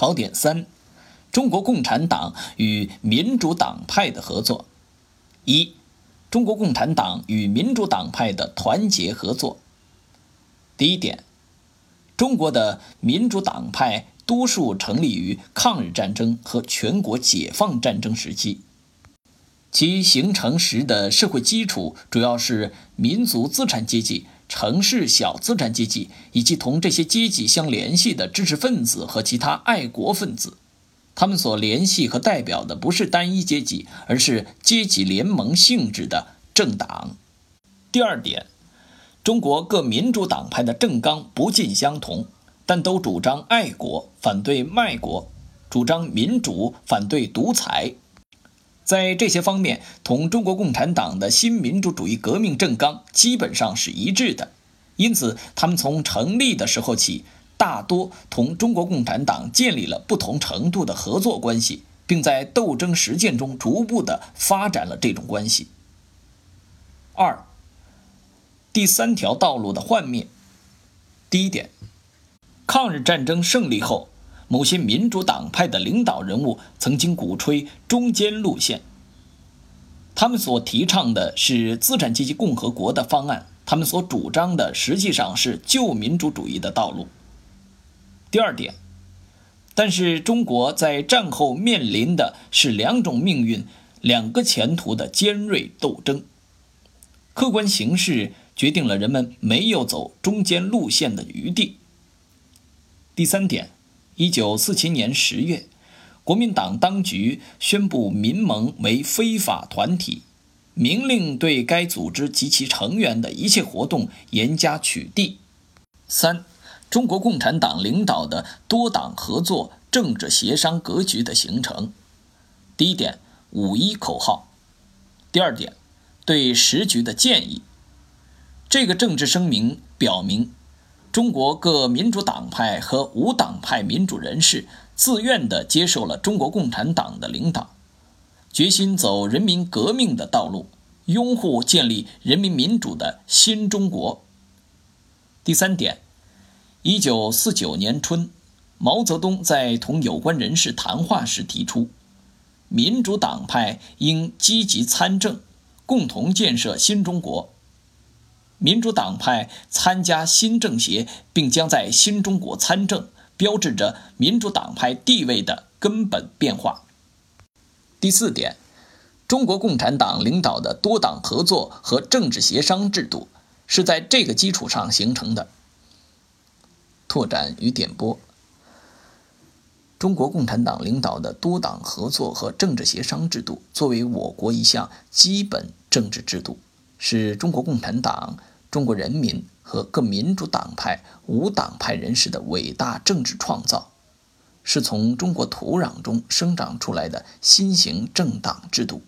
考点三：中国共产党与民主党派的合作。一、中国共产党与民主党派的团结合作。第一点，中国的民主党派多数成立于抗日战争和全国解放战争时期。其形成时的社会基础主要是民族资产阶级、城市小资产阶级以及同这些阶级相联系的知识分子和其他爱国分子。他们所联系和代表的不是单一阶级，而是阶级联盟性质的政党。第二点，中国各民主党派的政纲不尽相同，但都主张爱国，反对卖国；主张民主，反对独裁。在这些方面，同中国共产党的新民主主义革命政纲基本上是一致的，因此他们从成立的时候起，大多同中国共产党建立了不同程度的合作关系，并在斗争实践中逐步的发展了这种关系。二，第三条道路的幻灭。第一点，抗日战争胜利后。某些民主党派的领导人物曾经鼓吹中间路线，他们所提倡的是资产阶级共和国的方案，他们所主张的实际上是旧民主主义的道路。第二点，但是中国在战后面临的是两种命运、两个前途的尖锐斗争，客观形势决定了人们没有走中间路线的余地。第三点。一九四七年十月，国民党当局宣布民盟为非法团体，明令对该组织及其成员的一切活动严加取缔。三、中国共产党领导的多党合作政治协商格局的形成。第一点，五一口号；第二点，对时局的建议。这个政治声明表明。中国各民主党派和无党派民主人士自愿地接受了中国共产党的领导，决心走人民革命的道路，拥护建立人民民主的新中国。第三点，一九四九年春，毛泽东在同有关人士谈话时提出，民主党派应积极参政，共同建设新中国。民主党派参加新政协，并将在新中国参政，标志着民主党派地位的根本变化。第四点，中国共产党领导的多党合作和政治协商制度是在这个基础上形成的。拓展与点拨：中国共产党领导的多党合作和政治协商制度，作为我国一项基本政治制度，是中国共产党。中国人民和各民主党派、无党派人士的伟大政治创造，是从中国土壤中生长出来的新型政党制度。